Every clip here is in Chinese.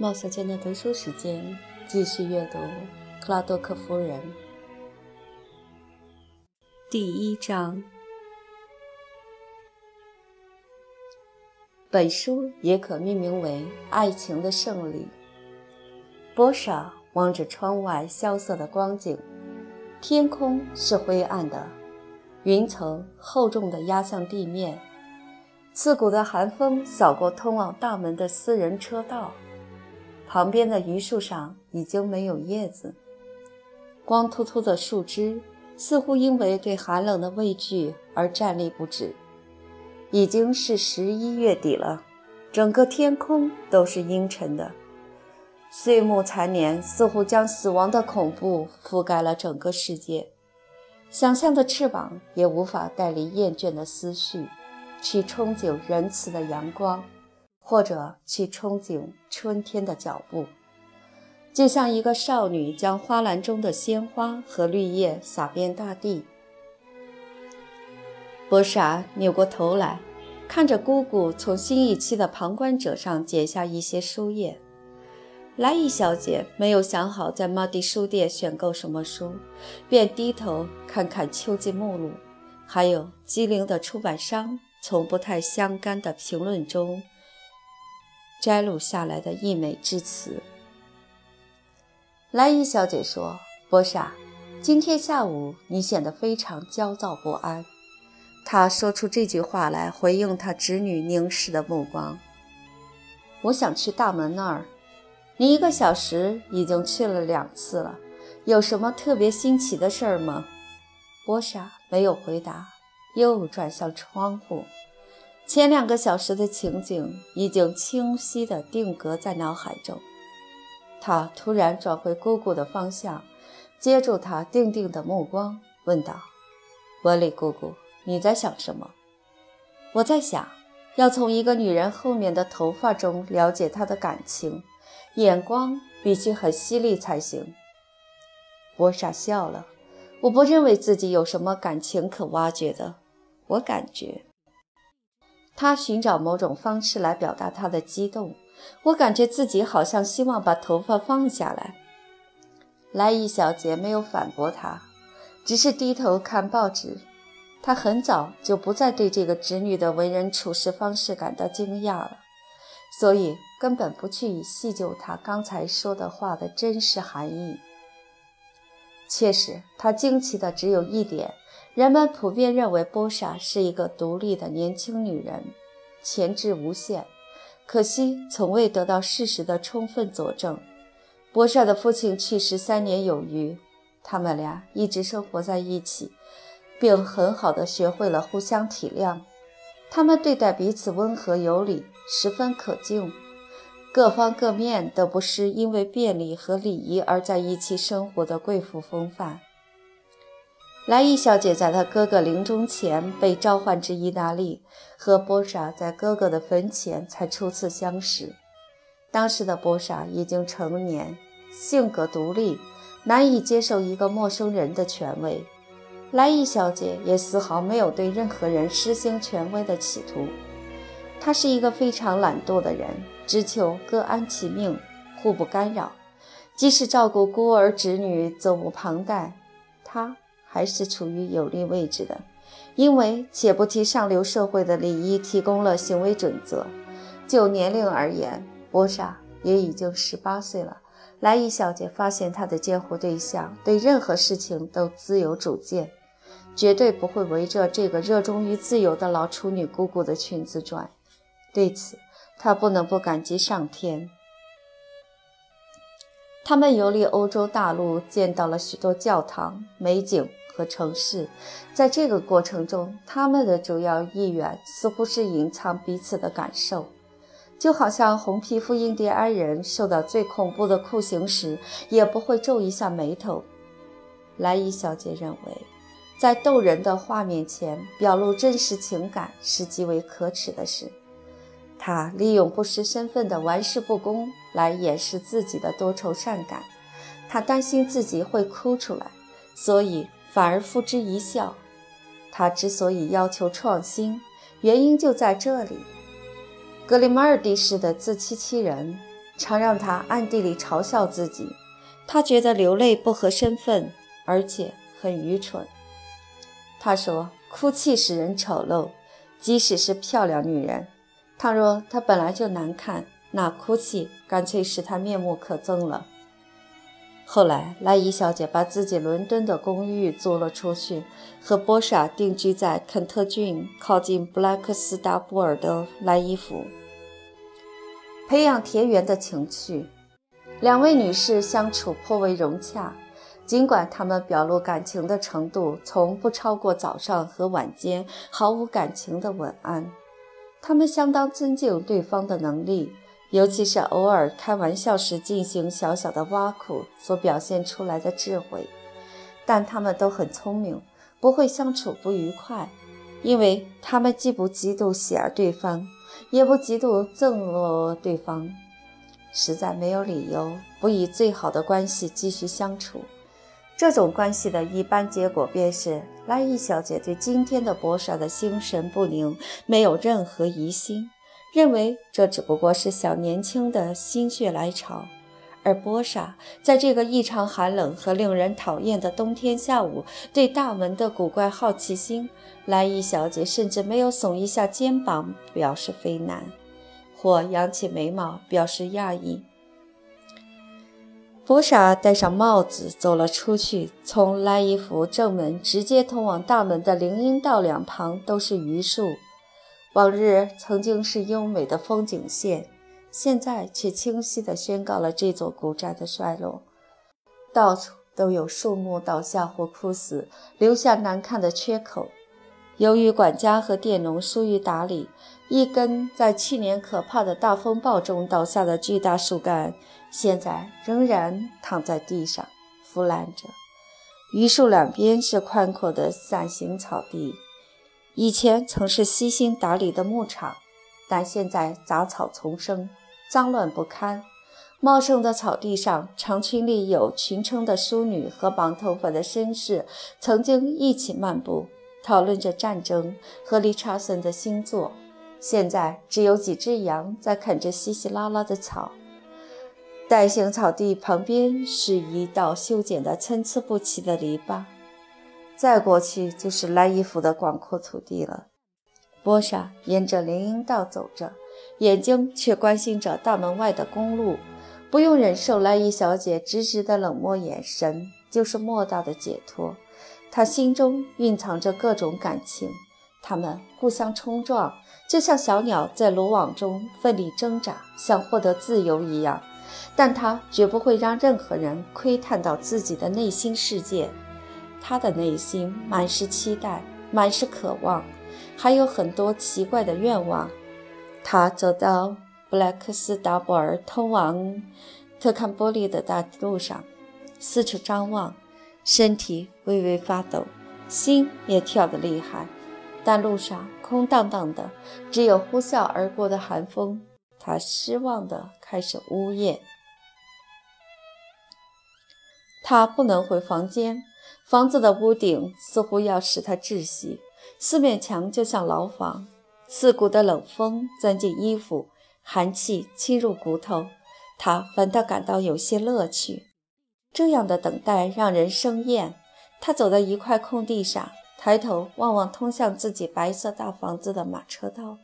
冒小娟的读书时间，继续阅读《克拉多克夫人》第一章。本书也可命名为《爱情的胜利》。波莎望着窗外萧瑟的光景，天空是灰暗的，云层厚重地压向地面，刺骨的寒风扫过通往大门的私人车道。旁边的榆树上已经没有叶子，光秃秃的树枝似乎因为对寒冷的畏惧而站立不止。已经是十一月底了，整个天空都是阴沉的，岁暮残年似乎将死亡的恐怖覆盖了整个世界。想象的翅膀也无法带离厌倦的思绪，去憧憬仁慈的阳光。或者去憧憬春天的脚步，就像一个少女将花篮中的鲜花和绿叶洒遍大地。博莎扭过头来，看着姑姑从新一期的旁观者上剪下一些书页。莱伊小姐没有想好在马蒂书店选购什么书，便低头看看秋季目录，还有机灵的出版商从不太相干的评论中。摘录下来的溢美之词。莱伊小姐说：“波莎，今天下午你显得非常焦躁不安。”她说出这句话来回应她侄女凝视的目光。我想去大门那儿。你一个小时已经去了两次了，有什么特别新奇的事儿吗？波莎没有回答，又转向窗户。前两个小时的情景已经清晰地定格在脑海中。他突然转回姑姑的方向，接住她定定的目光，问道：“伯里姑姑，你在想什么？”“我在想，要从一个女人后面的头发中了解她的感情，眼光必须很犀利才行。”我傻笑了。我不认为自己有什么感情可挖掘的。我感觉。他寻找某种方式来表达他的激动，我感觉自己好像希望把头发放下来。莱伊小姐没有反驳他，只是低头看报纸。她很早就不再对这个侄女的为人处事方式感到惊讶了，所以根本不去细究她刚才说的话的真实含义。确实，她惊奇的只有一点。人们普遍认为波莎是一个独立的年轻女人，潜质无限。可惜从未得到事实的充分佐证。波莎的父亲去世三年有余，他们俩一直生活在一起，并很好的学会了互相体谅。他们对待彼此温和有礼，十分可敬。各方各面都不失因为便利和礼仪而在一起生活的贵妇风范。莱伊小姐在她哥哥临终前被召唤至意大利，和波莎在哥哥的坟前才初次相识。当时的波莎已经成年，性格独立，难以接受一个陌生人的权威。莱伊小姐也丝毫没有对任何人施行权威的企图。他是一个非常懒惰的人，只求各安其命，互不干扰。即使照顾孤儿侄女，责无旁贷，他。还是处于有利位置的，因为且不提上流社会的礼仪提供了行为准则。就年龄而言，波莎也已经十八岁了。莱伊小姐发现她的监护对象对任何事情都自有主见，绝对不会围着这个热衷于自由的老处女姑姑的裙子转。对此，他不能不感激上天。他们游历欧洲大陆，见到了许多教堂、美景。和城市，在这个过程中，他们的主要意愿似乎是隐藏彼此的感受，就好像红皮肤印第安人受到最恐怖的酷刑时，也不会皱一下眉头。莱伊小姐认为，在逗人的画面前表露真实情感是极为可耻的事。她利用不失身份的玩世不恭来掩饰自己的多愁善感，她担心自己会哭出来，所以。反而付之一笑。他之所以要求创新，原因就在这里。格里马尔迪式的自欺欺人，常让他暗地里嘲笑自己。他觉得流泪不合身份，而且很愚蠢。他说：“哭泣使人丑陋，即使是漂亮女人。倘若她本来就难看，那哭泣干脆使她面目可憎了。”后来，莱伊小姐把自己伦敦的公寓租了出去，和波莎定居在肯特郡靠近布莱克斯达布尔的莱伊府，培养田园的情趣。两位女士相处颇为融洽，尽管她们表露感情的程度从不超过早上和晚间毫无感情的晚安。他们相当尊敬对方的能力。尤其是偶尔开玩笑时进行小小的挖苦所表现出来的智慧，但他们都很聪明，不会相处不愉快，因为他们既不嫉妒喜爱对方，也不嫉妒憎恶对方，实在没有理由不以最好的关系继续相处。这种关系的一般结果便是，莱伊小姐对今天的博莎的心神不宁没有任何疑心。认为这只不过是小年轻的心血来潮，而波莎在这个异常寒冷和令人讨厌的冬天下午，对大门的古怪好奇心，莱伊小姐甚至没有耸一下肩膀表示非难，或扬起眉毛表示讶异。波莎戴上帽子走了出去，从莱伊府正门直接通往大门的林荫道两旁都是榆树。往日曾经是优美的风景线，现在却清晰地宣告了这座古宅的衰落。到处都有树木倒下或枯死，留下难看的缺口。由于管家和佃农疏于打理，一根在去年可怕的大风暴中倒下的巨大树干，现在仍然躺在地上腐烂着。榆树两边是宽阔的伞形草地。以前曾是悉心打理的牧场，但现在杂草丛生，脏乱不堪。茂盛的草地上，长群里有群称的淑女和绑头发的绅士，曾经一起漫步，讨论着战争和理查森的星座。现在只有几只羊在啃着稀稀拉拉的草。带形草地旁边是一道修剪得参差不齐的篱笆。再过去就是莱伊府的广阔土地了。波莎沿着林荫道走着，眼睛却关心着大门外的公路。不用忍受莱伊小姐直直的冷漠眼神，就是莫大的解脱。她心中蕴藏着各种感情，它们互相冲撞，就像小鸟在罗网中奋力挣扎，想获得自由一样。但他绝不会让任何人窥探到自己的内心世界。他的内心满是期待，满是渴望，还有很多奇怪的愿望。他走到布莱克斯达布尔通往特坎波利的大路上，四处张望，身体微微发抖，心也跳得厉害。但路上空荡荡的，只有呼啸而过的寒风。他失望地开始呜咽。他不能回房间。房子的屋顶似乎要使他窒息，四面墙就像牢房，刺骨的冷风钻进衣服，寒气侵入骨头。他反倒感到有些乐趣。这样的等待让人生厌。他走到一块空地上，抬头望望通向自己白色大房子的马车道，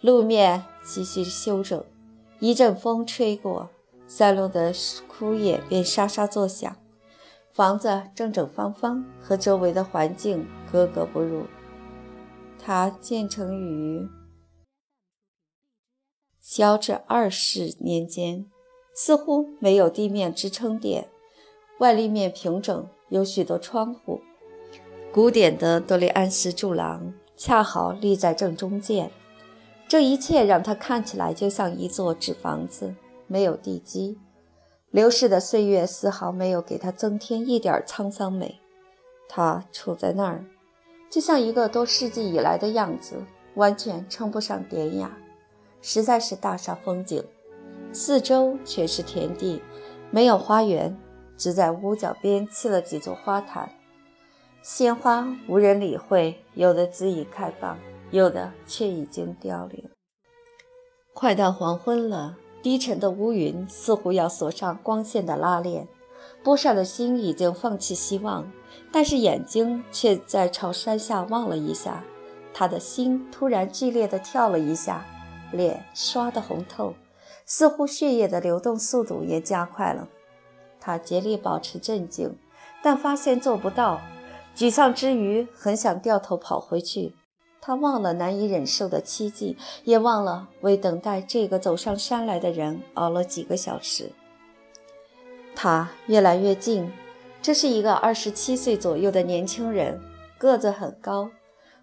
路面继续修整。一阵风吹过，散落的枯叶便沙沙作响。房子正正方方，和周围的环境格格不入。它建成于乔治二世年间，似乎没有地面支撑点，外立面平整，有许多窗户。古典的多利安斯柱廊恰好立在正中间，这一切让它看起来就像一座纸房子，没有地基。流逝的岁月丝毫没有给他增添一点沧桑美，他处在那儿，就像一个多世纪以来的样子，完全称不上典雅，实在是大煞风景。四周全是田地，没有花园，只在屋角边砌了几座花坛，鲜花无人理会，有的恣意开放，有的却已经凋零。快到黄昏了。低沉的乌云似乎要锁上光线的拉链。波莎的心已经放弃希望，但是眼睛却在朝山下望了一下。他的心突然剧烈地跳了一下，脸刷得红透，似乎血液的流动速度也加快了。他竭力保持镇静，但发现做不到。沮丧之余，很想掉头跑回去。他忘了难以忍受的凄寂，也忘了为等待这个走上山来的人熬了几个小时。他越来越近，这是一个二十七岁左右的年轻人，个子很高，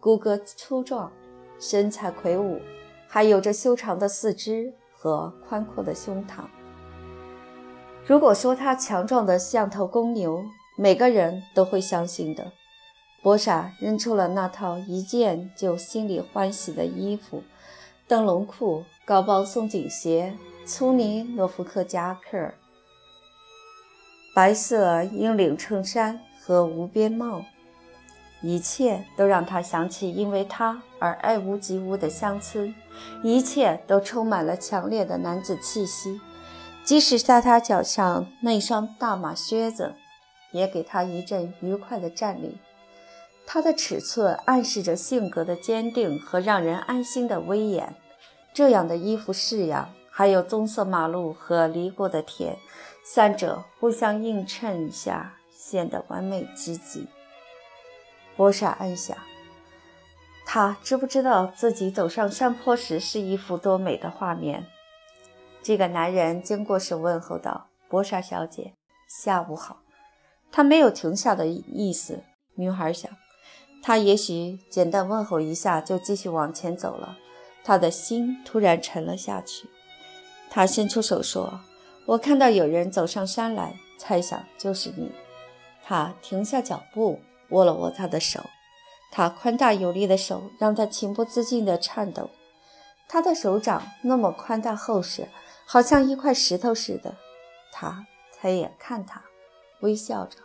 骨骼粗壮，身材魁梧，还有着修长的四肢和宽阔的胸膛。如果说他强壮的像头公牛，每个人都会相信的。博傻扔出了那套一见就心里欢喜的衣服：灯笼裤、高帮松紧鞋、粗呢诺福克夹克。白色鹰领衬衫和无边帽，一切都让他想起因为他而爱屋及乌的乡村，一切都充满了强烈的男子气息。即使在他脚上那双大马靴子，也给他一阵愉快的战栗。他的尺寸暗示着性格的坚定和让人安心的威严。这样的衣服式样，还有棕色马路和犁过的田。三者互相映衬一下，显得完美至极。博莎暗想：他知不知道自己走上山坡时是一幅多美的画面？这个男人经过时问候道：“博莎小姐，下午好。”他没有停下的意思。女孩想，他也许简单问候一下就继续往前走了。他的心突然沉了下去。他伸出手说。我看到有人走上山来，猜想就是你。他停下脚步，握了握他的手。他宽大有力的手让他情不自禁地颤抖。他的手掌那么宽大厚实，好像一块石头似的。他抬眼看他，微笑着。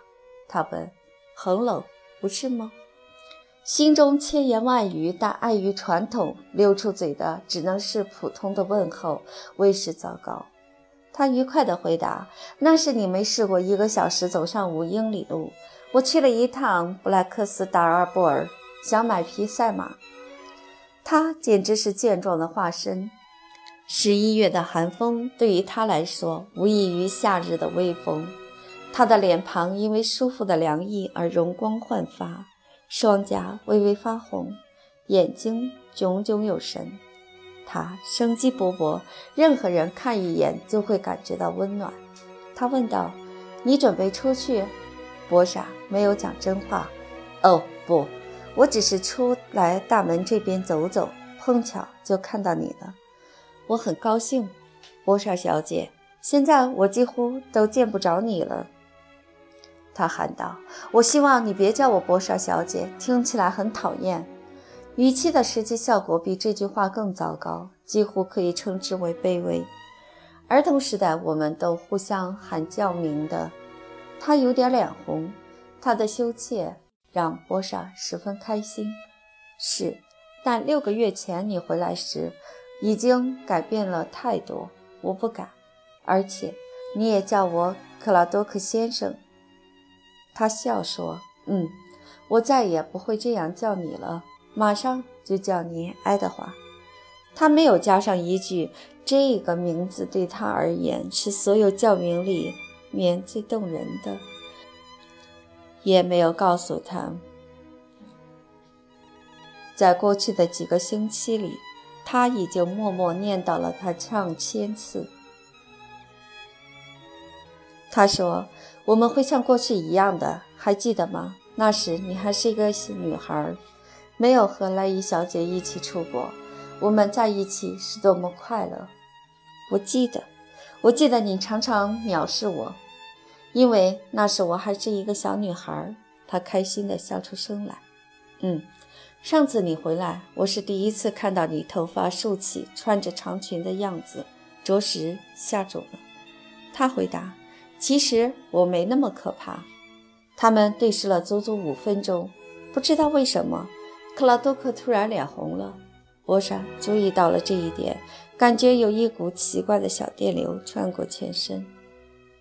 他问：“很冷，不是吗？”心中千言万语，但碍于传统，溜出嘴的只能是普通的问候，为时糟糕。他愉快地回答：“那是你没试过一个小时走上五英里路。我去了一趟布莱克斯达尔布尔，想买匹赛马。他简直是健壮的化身。十一月的寒风对于他来说无异于夏日的微风。他的脸庞因为舒服的凉意而容光焕发，双颊微微发红，眼睛炯炯有神。”他生机勃勃，任何人看一眼就会感觉到温暖。他问道：“你准备出去？”博傻没有讲真话。“哦，不，我只是出来大门这边走走，碰巧就看到你了。我很高兴，博莎小姐。现在我几乎都见不着你了。”他喊道：“我希望你别叫我博莎小姐，听起来很讨厌。”语气的实际效果比这句话更糟糕，几乎可以称之为卑微。儿童时代，我们都互相喊叫名的。他有点脸红，他的羞怯让波莎十分开心。是，但六个月前你回来时，已经改变了太多。我不敢，而且你也叫我克拉多克先生。他笑说：“嗯，我再也不会这样叫你了。”马上就叫你爱德华。他没有加上一句：“这个名字对他而言是所有教名里面最动人的。”也没有告诉他，在过去的几个星期里，他已经默默念叨了他上千次。他说：“我们会像过去一样的，还记得吗？那时你还是一个女孩。”没有和莱伊小姐一起出国，我们在一起是多么快乐！我记得，我记得你常常藐视我，因为那时我还是一个小女孩。她开心地笑出声来。嗯，上次你回来，我是第一次看到你头发竖起、穿着长裙的样子，着实吓住了。他回答：“其实我没那么可怕。”他们对视了足足五分钟，不知道为什么。克拉多克突然脸红了，波莎注意到了这一点，感觉有一股奇怪的小电流穿过全身。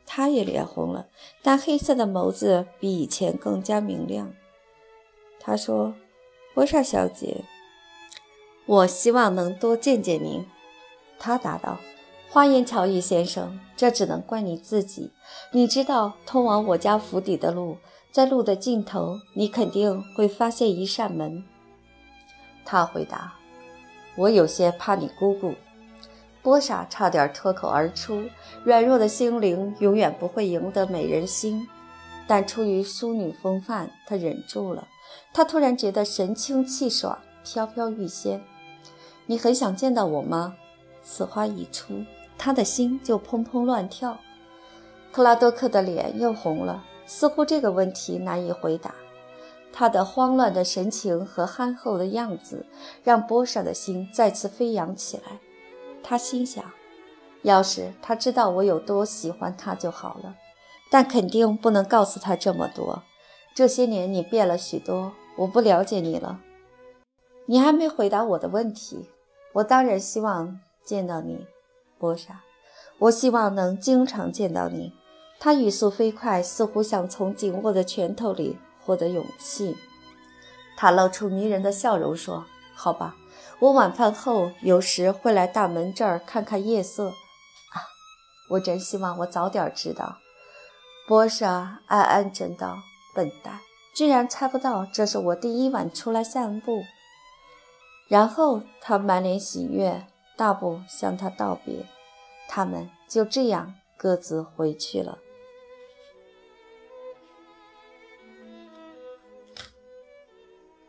他也脸红了，但黑色的眸子比以前更加明亮。他说：“波莎小姐，我希望能多见见您。”他答道：“花言巧语先生，这只能怪你自己。你知道通往我家府邸的路，在路的尽头，你肯定会发现一扇门。”他回答：“我有些怕你姑姑。”波莎差点脱口而出：“软弱的心灵永远不会赢得美人心。”但出于淑女风范，她忍住了。她突然觉得神清气爽，飘飘欲仙。你很想见到我吗？此话一出，他的心就砰砰乱跳。克拉多克的脸又红了，似乎这个问题难以回答。他的慌乱的神情和憨厚的样子，让波莎的心再次飞扬起来。他心想：要是他知道我有多喜欢他就好了，但肯定不能告诉他这么多。这些年你变了许多，我不了解你了。你还没回答我的问题。我当然希望见到你，波莎。我希望能经常见到你。他语速飞快，似乎想从紧握的拳头里获得勇气。他露出迷人的笑容，说：“好吧。”我晚饭后有时会来大门这儿看看夜色，啊，我真希望我早点知道。波莎暗暗嗔道：“笨蛋，居然猜不到这是我第一晚出来散步。”然后他满脸喜悦，大步向他道别，他们就这样各自回去了。